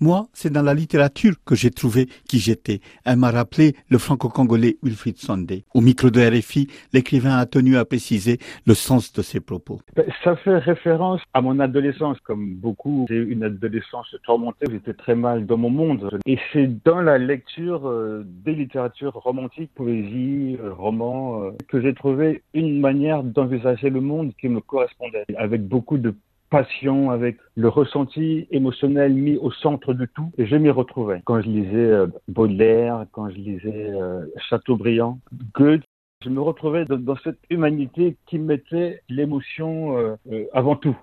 Moi, c'est dans la littérature que j'ai trouvé qui j'étais. Elle m'a rappelé le franco-congolais Wilfried Sondé. Au micro de RFI, l'écrivain a tenu à préciser le sens de ses propos. Ben, ça fait référence à mon adolescence, comme beaucoup. J'ai eu une adolescence tourmentée, j'étais très mal dans mon monde. Et c'est dans la lecture euh, des littératures romantiques, poésie, euh, romans, euh, que j'ai trouvé une manière d'envisager le monde qui me correspondait, avec beaucoup de passion, avec le ressenti émotionnel mis au centre de tout. Et je m'y retrouvais. Quand je lisais euh, Baudelaire, quand je lisais euh, Chateaubriand, Goethe, je me retrouvais dans, cette humanité qui mettait l'émotion euh, avant tout.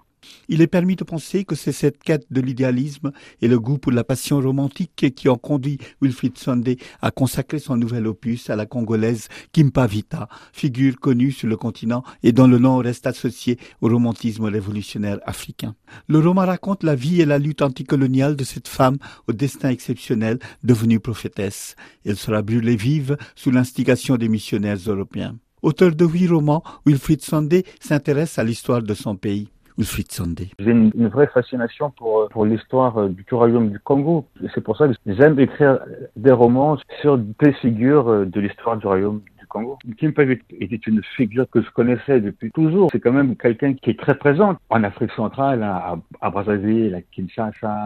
Il est permis de penser que c'est cette quête de l'idéalisme et le goût pour la passion romantique qui ont conduit Wilfried Sunday à consacrer son nouvel opus à la congolaise Kimpa Vita, figure connue sur le continent et dont le nom reste associé au romantisme révolutionnaire africain. Le roman raconte la vie et la lutte anticoloniale de cette femme au destin exceptionnel devenue prophétesse. Elle sera brûlée vive sous l'instigation des missionnaires européens. Auteur de huit romans, Wilfried Sunday s'intéresse à l'histoire de son pays. J'ai une, vraie fascination pour, pour l'histoire euh, du royaume du Congo. C'est pour ça que j'aime écrire des romans sur des figures euh, de l'histoire du royaume Congo. Kim était une figure que je connaissais depuis toujours. C'est quand même quelqu'un qui est très présent en Afrique centrale, à, à Brazzaville, à Kinshasa.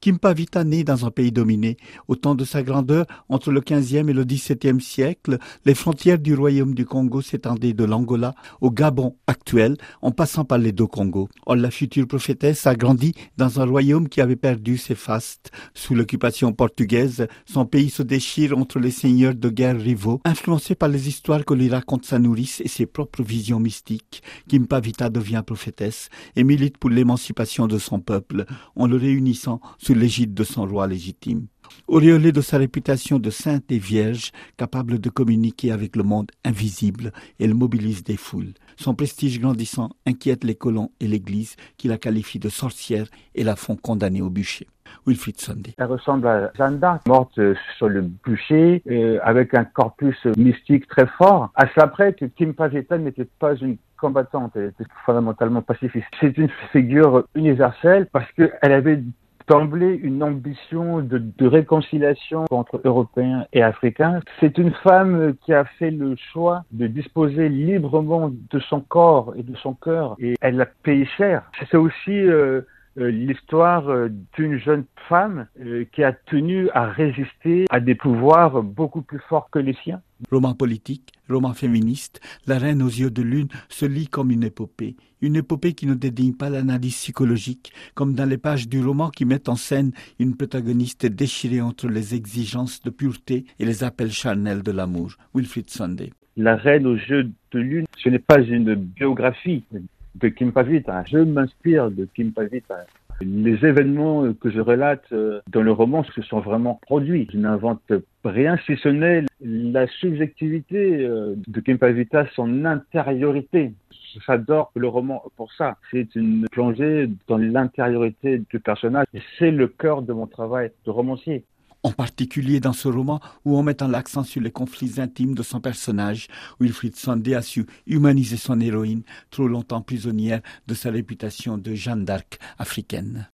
Kim Pavita naît dans un pays dominé. Au temps de sa grandeur, entre le 15e et le 17e siècle, les frontières du royaume du Congo s'étendaient de l'Angola au Gabon actuel, en passant par les deux Congos. Or, la future prophétesse a grandi dans un royaume qui avait perdu ses fastes. Sous l'occupation portugaise, son pays se déchire entre les seigneurs de guerre rivaux, influencés par les histoires que lui raconte sa nourrice et ses propres visions mystiques, Kimpavita devient prophétesse et milite pour l'émancipation de son peuple en le réunissant sous l'égide de son roi légitime. Auréolée de sa réputation de sainte et vierge, capable de communiquer avec le monde invisible, elle mobilise des foules. Son prestige grandissant inquiète les colons et l'Église qui la qualifient de sorcière et la font condamner au bûcher. Wilfried Sunday. Elle ressemble à Jeanne morte sur le bûcher, euh, avec un corpus mystique très fort. À cela près que Kim Pavetta n'était pas une combattante, elle était fondamentalement pacifiste. C'est une figure universelle parce qu'elle avait d'emblée une ambition de, de, réconciliation entre Européens et Africains. C'est une femme qui a fait le choix de disposer librement de son corps et de son cœur et elle l'a payé cher. C'est aussi euh, l'histoire euh, d'une jeune femme euh, qui a tenu à résister à des pouvoirs beaucoup plus forts que les siens. Roman politique, roman féministe, La Reine aux yeux de lune se lit comme une épopée. Une épopée qui ne dédaigne pas l'analyse psychologique, comme dans les pages du roman qui mettent en scène une protagoniste déchirée entre les exigences de pureté et les appels charnels de l'amour. Wilfried Sunday. La Reine aux yeux de lune, ce n'est pas une biographie, de Kim Pavita. Je m'inspire de Kim Pavita. Les événements que je relate euh, dans le roman se sont vraiment produits. Je n'invente rien si ce n'est la subjectivité euh, de Kim Pavita, son intériorité. J'adore le roman pour ça. C'est une plongée dans l'intériorité du personnage. C'est le cœur de mon travail de romancier en particulier dans ce roman où on met l'accent sur les conflits intimes de son personnage, Wilfried Sandé a su humaniser son héroïne, trop longtemps prisonnière de sa réputation de Jeanne d'Arc africaine.